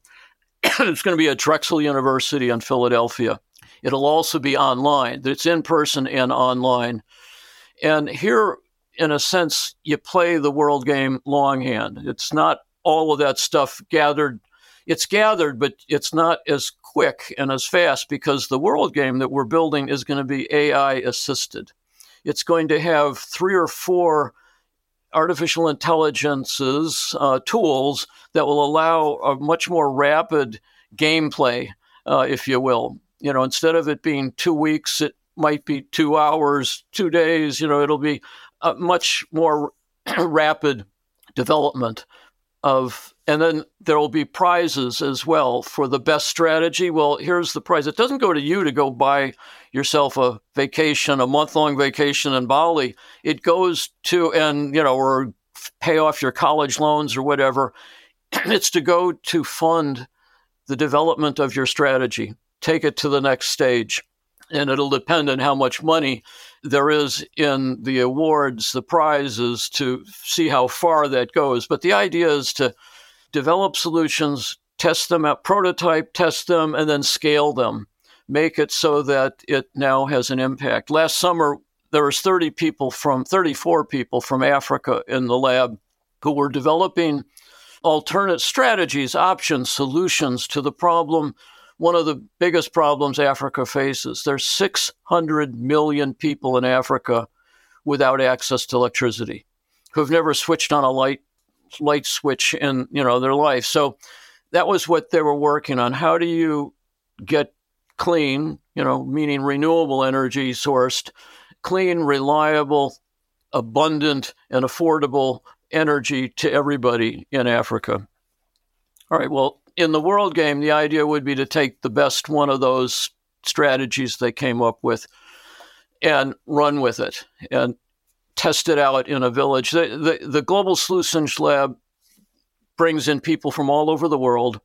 it's going to be at Drexel University in Philadelphia. It'll also be online. It's in person and online. And here, in a sense, you play the world game longhand. It's not all of that stuff gathered. It's gathered, but it's not as quick and as fast because the world game that we're building is going to be AI assisted. It's going to have three or four artificial intelligence's uh, tools that will allow a much more rapid gameplay, uh, if you will. You know, instead of it being two weeks, it might be two hours, two days. You know, it'll be a much more rapid development of and then there will be prizes as well for the best strategy. Well here's the prize. It doesn't go to you to go buy yourself a vacation a month long vacation in bali. It goes to and you know or pay off your college loans or whatever. It's to go to fund the development of your strategy. Take it to the next stage. And it'll depend on how much money there is in the awards, the prizes, to see how far that goes. But the idea is to develop solutions, test them out, prototype, test them, and then scale them. Make it so that it now has an impact. Last summer, there was 30 people from 34 people from Africa in the lab who were developing alternate strategies, options, solutions to the problem one of the biggest problems Africa faces. There's 600 million people in Africa without access to electricity who've never switched on a light light switch in you know their life. So that was what they were working on. How do you get clean, you know, meaning renewable energy sourced, clean, reliable, abundant, and affordable energy to everybody in Africa? All right, well, in the world game, the idea would be to take the best one of those strategies they came up with and run with it and test it out in a village. The, the, the Global Solutions Lab brings in people from all over the world,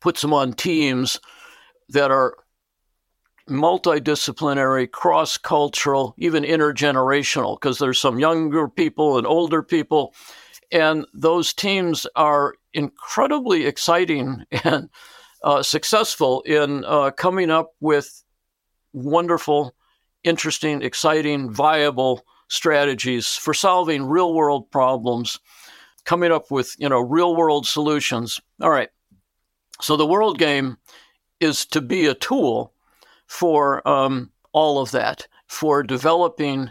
puts them on teams that are multidisciplinary, cross cultural, even intergenerational, because there's some younger people and older people. And those teams are incredibly exciting and uh, successful in uh, coming up with wonderful, interesting, exciting, viable strategies for solving real world problems, coming up with you know real world solutions. All right. So the world game is to be a tool for um, all of that, for developing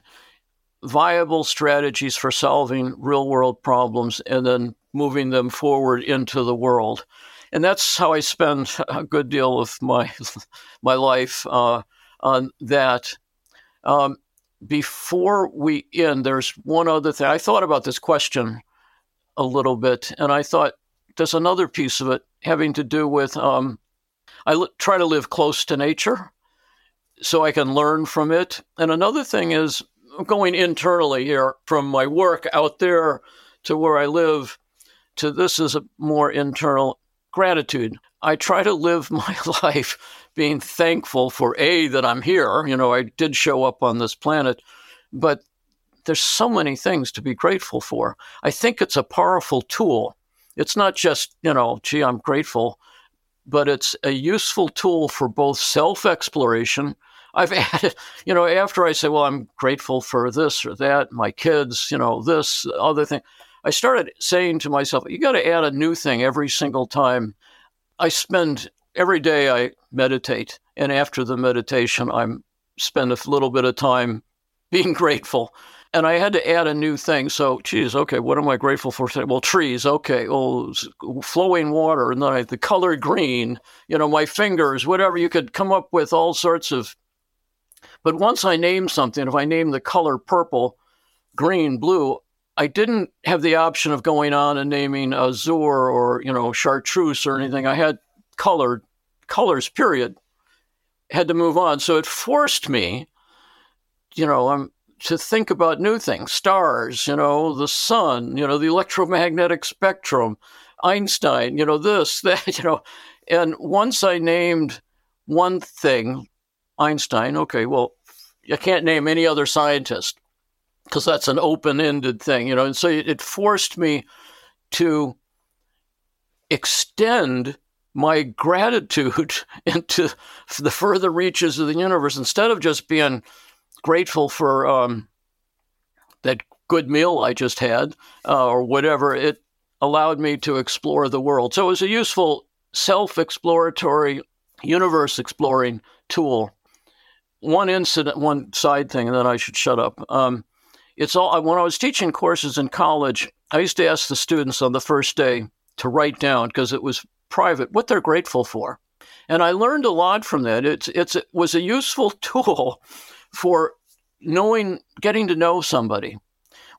viable strategies for solving real world problems and then moving them forward into the world. And that's how I spend a good deal of my my life uh, on that. Um, before we end, there's one other thing. I thought about this question a little bit, and I thought there's another piece of it having to do with um, I l- try to live close to nature so I can learn from it. And another thing is going internally here from my work out there to where I live to this is a more internal gratitude. I try to live my life being thankful for A, that I'm here. You know, I did show up on this planet, but there's so many things to be grateful for. I think it's a powerful tool. It's not just, you know, gee, I'm grateful, but it's a useful tool for both self exploration. I've added, you know, after I say, well, I'm grateful for this or that, my kids, you know, this, other thing, I started saying to myself, you got to add a new thing every single time. I spend every day I meditate, and after the meditation, I spend a little bit of time being grateful. And I had to add a new thing. So, geez, okay, what am I grateful for? today? Well, trees, okay. Oh, flowing water, and then I, the color green, you know, my fingers, whatever. You could come up with all sorts of. But once I named something, if I named the color purple, green, blue, I didn't have the option of going on and naming azure or, you know, chartreuse or anything. I had colored colors, period. Had to move on. So it forced me, you know, um, to think about new things stars, you know, the sun, you know, the electromagnetic spectrum, Einstein, you know, this, that, you know. And once I named one thing, Einstein, okay, well, I can't name any other scientist because that's an open ended thing, you know. And so it forced me to extend my gratitude into the further reaches of the universe instead of just being grateful for um, that good meal I just had uh, or whatever. It allowed me to explore the world. So it was a useful self exploratory, universe exploring tool. One incident, one side thing, and then I should shut up. Um, it's all when I was teaching courses in college. I used to ask the students on the first day to write down because it was private what they're grateful for. And I learned a lot from that. It's, it's, it was a useful tool for knowing, getting to know somebody.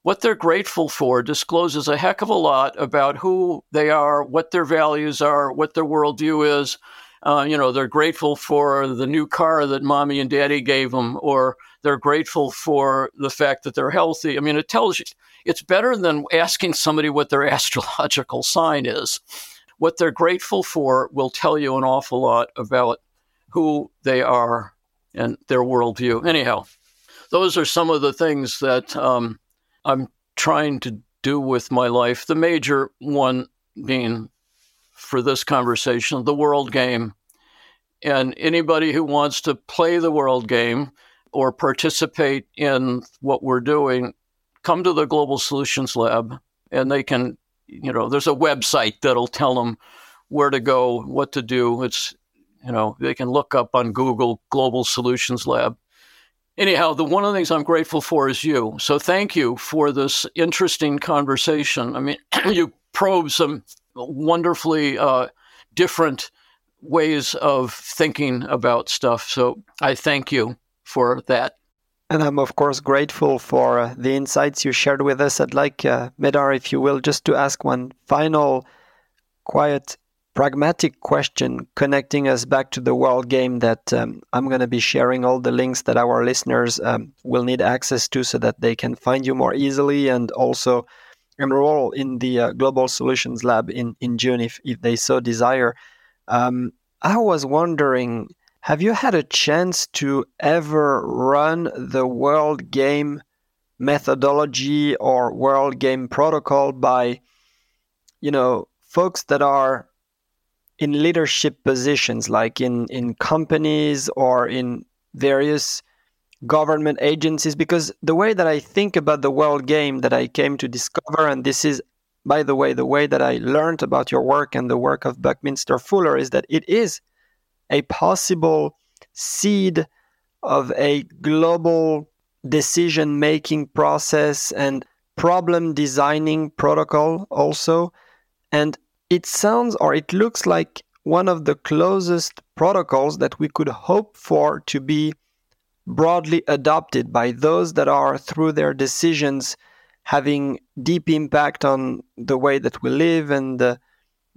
What they're grateful for discloses a heck of a lot about who they are, what their values are, what their worldview is. Uh, you know, they're grateful for the new car that mommy and daddy gave them, or they're grateful for the fact that they're healthy. I mean, it tells you it's better than asking somebody what their astrological sign is what they're grateful for will tell you an awful lot about who they are and their worldview. Anyhow, those are some of the things that um, I'm trying to do with my life. The major one being for this conversation the world game. And anybody who wants to play the world game or participate in what we're doing, come to the Global Solutions Lab and they can you know, there's a website that'll tell them where to go, what to do. It's, you know, they can look up on Google Global Solutions Lab. Anyhow, the one of the things I'm grateful for is you. So thank you for this interesting conversation. I mean, you probe some wonderfully uh, different ways of thinking about stuff. So I thank you for that. And I'm, of course, grateful for uh, the insights you shared with us. I'd like, uh, Medard, if you will, just to ask one final, quiet, pragmatic question connecting us back to the world game that um, I'm going to be sharing all the links that our listeners um, will need access to so that they can find you more easily and also enroll in the uh, Global Solutions Lab in, in June if, if they so desire. Um, I was wondering have you had a chance to ever run the World Game methodology or World Game protocol by, you know, folks that are in leadership positions, like in, in companies or in various government agencies? Because the way that I think about the World Game that I came to discover, and this is by the way, the way that I learned about your work and the work of Buckminster Fuller is that it is a possible seed of a global decision making process and problem designing protocol also. And it sounds or it looks like one of the closest protocols that we could hope for to be broadly adopted by those that are through their decisions having deep impact on the way that we live and the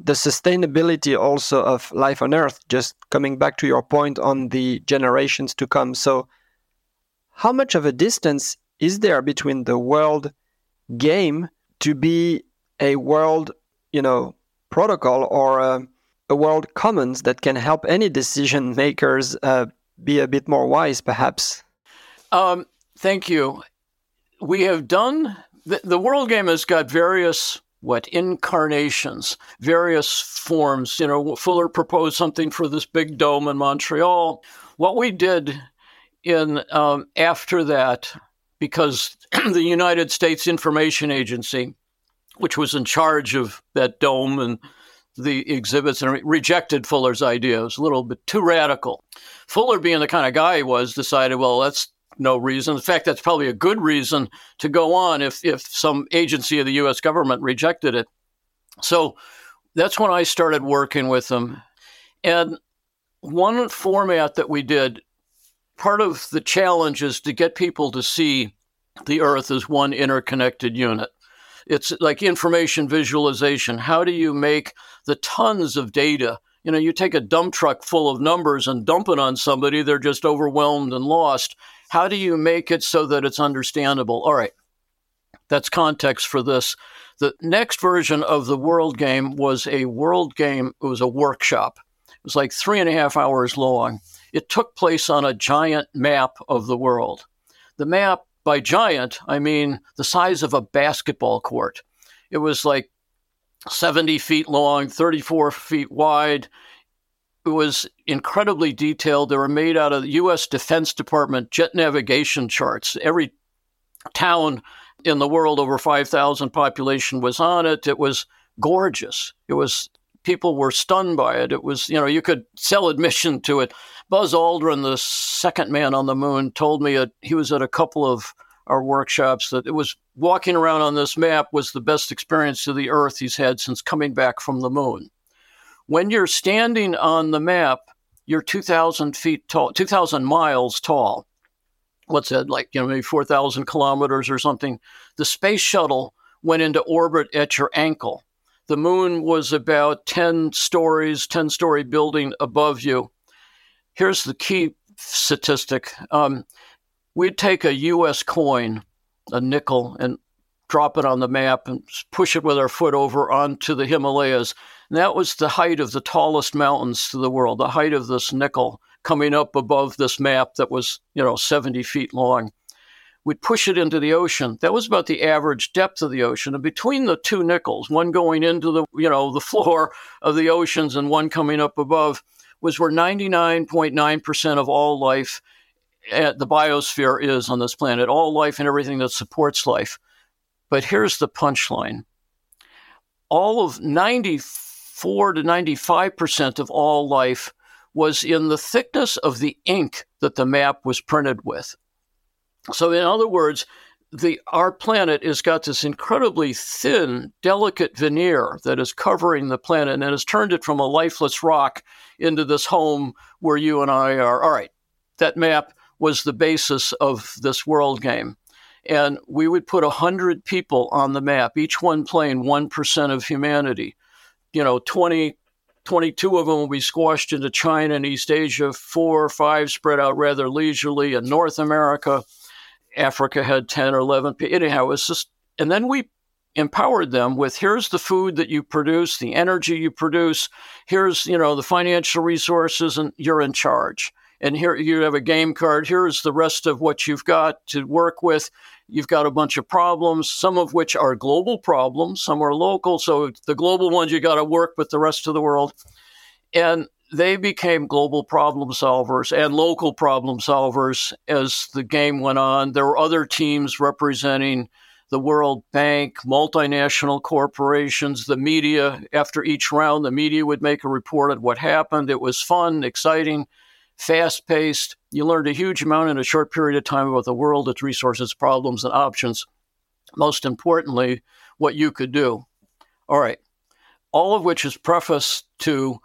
the sustainability also of life on Earth, just coming back to your point on the generations to come. So, how much of a distance is there between the world game to be a world, you know, protocol or a, a world commons that can help any decision makers uh, be a bit more wise, perhaps? Um, thank you. We have done the, the world game has got various what incarnations, various forms. You know, Fuller proposed something for this big dome in Montreal. What we did in um, after that, because the United States Information Agency, which was in charge of that dome and the exhibits and rejected Fuller's idea. It was a little bit too radical. Fuller, being the kind of guy he was, decided, well, let's no reason. In fact, that's probably a good reason to go on if, if some agency of the US government rejected it. So that's when I started working with them. And one format that we did, part of the challenge is to get people to see the Earth as one interconnected unit. It's like information visualization. How do you make the tons of data? You know, you take a dump truck full of numbers and dump it on somebody, they're just overwhelmed and lost. How do you make it so that it's understandable? All right, that's context for this. The next version of the world game was a world game, it was a workshop. It was like three and a half hours long. It took place on a giant map of the world. The map, by giant, I mean the size of a basketball court. It was like 70 feet long, 34 feet wide, it was incredibly detailed. They were made out of the U.S. Defense Department jet navigation charts. Every town in the world over 5,000 population was on it. It was gorgeous. It was people were stunned by it. It was, you know, you could sell admission to it. Buzz Aldrin, the second man on the moon, told me a, he was at a couple of our workshops that it was walking around on this map was the best experience of the Earth he's had since coming back from the moon. When you're standing on the map, you're 2,000 feet tall, 2,000 miles tall. What's that, like, you know, maybe 4,000 kilometers or something? The space shuttle went into orbit at your ankle. The moon was about 10 stories, 10 story building above you. Here's the key statistic um, we'd take a US coin, a nickel, and drop it on the map and push it with our foot over onto the Himalayas. And that was the height of the tallest mountains to the world, the height of this nickel coming up above this map that was, you know, 70 feet long. We'd push it into the ocean. That was about the average depth of the ocean. And between the two nickels, one going into the, you know, the floor of the oceans and one coming up above, was where 99.9% of all life at the biosphere is on this planet, all life and everything that supports life. But here's the punchline all of 94 94 to 95% of all life was in the thickness of the ink that the map was printed with. So, in other words, the, our planet has got this incredibly thin, delicate veneer that is covering the planet and has turned it from a lifeless rock into this home where you and I are. All right, that map was the basis of this world game. And we would put 100 people on the map, each one playing 1% of humanity you know, 20, 22 of them will be squashed into China and East Asia, four or five spread out rather leisurely in North America. Africa had 10 or 11. Anyhow, it was just, and then we empowered them with here's the food that you produce, the energy you produce, here's, you know, the financial resources and you're in charge. And here you have a game card. Here's the rest of what you've got to work with. You've got a bunch of problems, some of which are global problems, some are local. So the global ones you got to work with the rest of the world. And they became global problem solvers and local problem solvers as the game went on. There were other teams representing the World Bank, multinational corporations, the media. After each round, the media would make a report of what happened. It was fun, exciting, fast paced. You learned a huge amount in a short period of time about the world, its resources, problems, and options. Most importantly, what you could do. All right. All of which is prefaced to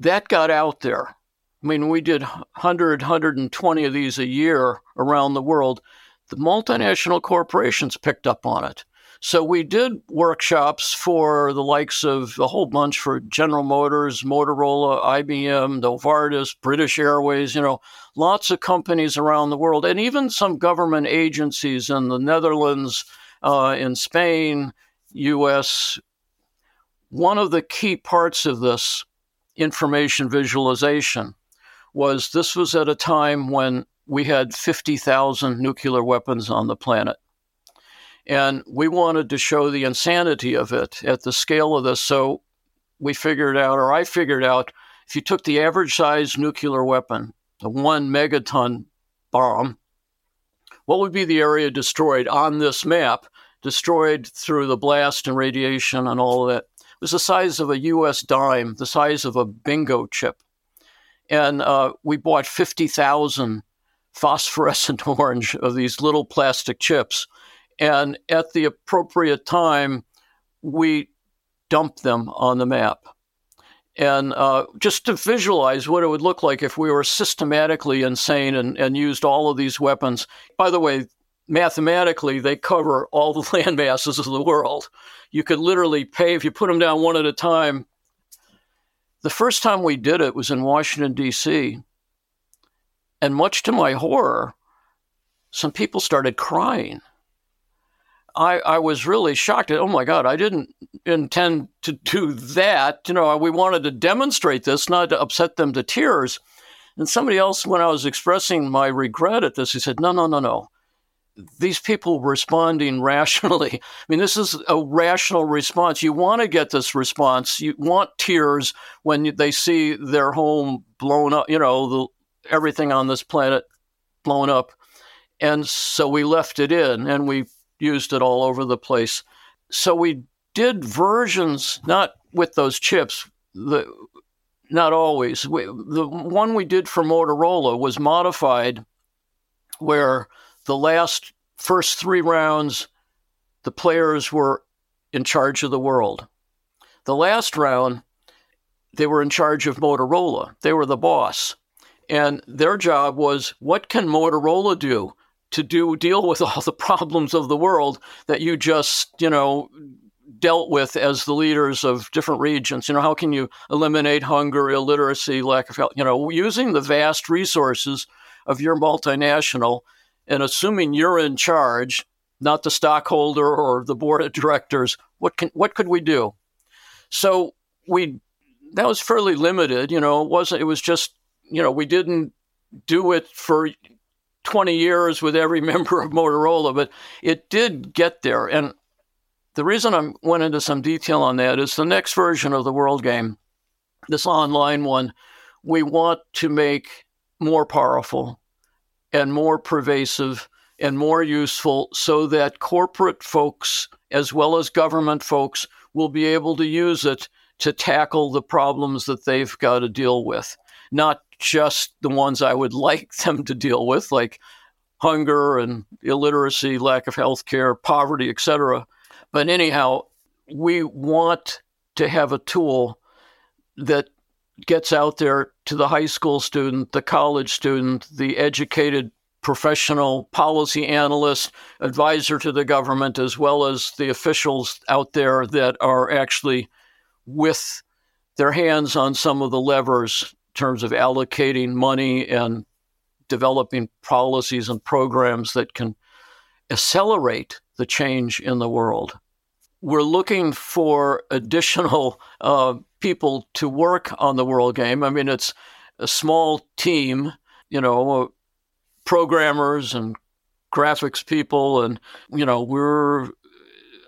that got out there. I mean, we did 100, 120 of these a year around the world. The multinational corporations picked up on it. So we did workshops for the likes of a whole bunch for General Motors, Motorola, IBM, Novartis, British Airways, you know, lots of companies around the world, and even some government agencies in the Netherlands, uh, in Spain, US. One of the key parts of this information visualization was this was at a time when we had 50,000 nuclear weapons on the planet. And we wanted to show the insanity of it at the scale of this. So we figured out, or I figured out, if you took the average size nuclear weapon, the one megaton bomb, what would be the area destroyed on this map, destroyed through the blast and radiation and all of that? It was the size of a U.S. dime, the size of a bingo chip. And uh, we bought 50,000 phosphorescent orange of these little plastic chips. And at the appropriate time, we dumped them on the map. And uh, just to visualize what it would look like if we were systematically insane and, and used all of these weapons. By the way, mathematically, they cover all the land masses of the world. You could literally pay, if you put them down one at a time. The first time we did it was in Washington, D.C. And much to my horror, some people started crying. I, I was really shocked. Oh my God, I didn't intend to do that. You know, we wanted to demonstrate this, not to upset them to tears. And somebody else, when I was expressing my regret at this, he said, No, no, no, no these people responding rationally. I mean, this is a rational response. You want to get this response. You want tears when they see their home blown up, you know, the, everything on this planet blown up. And so we left it in and we used it all over the place. So we did versions, not with those chips, the, not always. We, the one we did for Motorola was modified where the last first three rounds, the players were in charge of the world. The last round, they were in charge of Motorola. They were the boss. And their job was what can Motorola do to do deal with all the problems of the world that you just, you know, dealt with as the leaders of different regions. You know, how can you eliminate hunger, illiteracy, lack of health, you know, using the vast resources of your multinational and assuming you're in charge, not the stockholder or the board of directors, what can what could we do? So we that was fairly limited, you know, it wasn't it was just, you know, we didn't do it for 20 years with every member of Motorola, but it did get there. And the reason I went into some detail on that is the next version of the World Game, this online one, we want to make more powerful, and more pervasive and more useful so that corporate folks as well as government folks will be able to use it to tackle the problems that they've got to deal with, not just the ones I would like them to deal with, like hunger and illiteracy, lack of health care, poverty, etc. But anyhow, we want to have a tool that gets out there to the high school student, the college student, the educated professional policy analyst, advisor to the government, as well as the officials out there that are actually with their hands on some of the levers terms of allocating money and developing policies and programs that can accelerate the change in the world. we're looking for additional uh, people to work on the World Game. I mean, it's a small team, you know, programmers and graphics people, and, you know, we're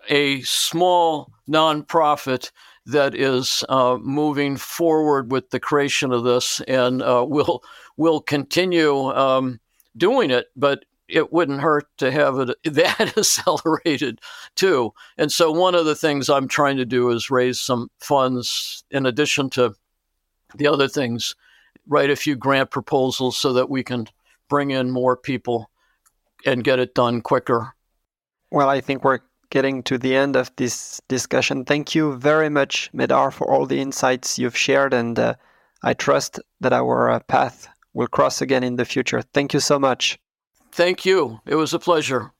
a small nonprofit that is uh, moving forward with the creation of this, and uh, we'll we'll continue um, doing it. But it wouldn't hurt to have it that accelerated too. And so one of the things I'm trying to do is raise some funds in addition to the other things, write a few grant proposals so that we can bring in more people and get it done quicker. Well, I think we're getting to the end of this discussion. Thank you very much, Medard, for all the insights you've shared, and uh, I trust that our uh, path will cross again in the future. Thank you so much. Thank you. It was a pleasure.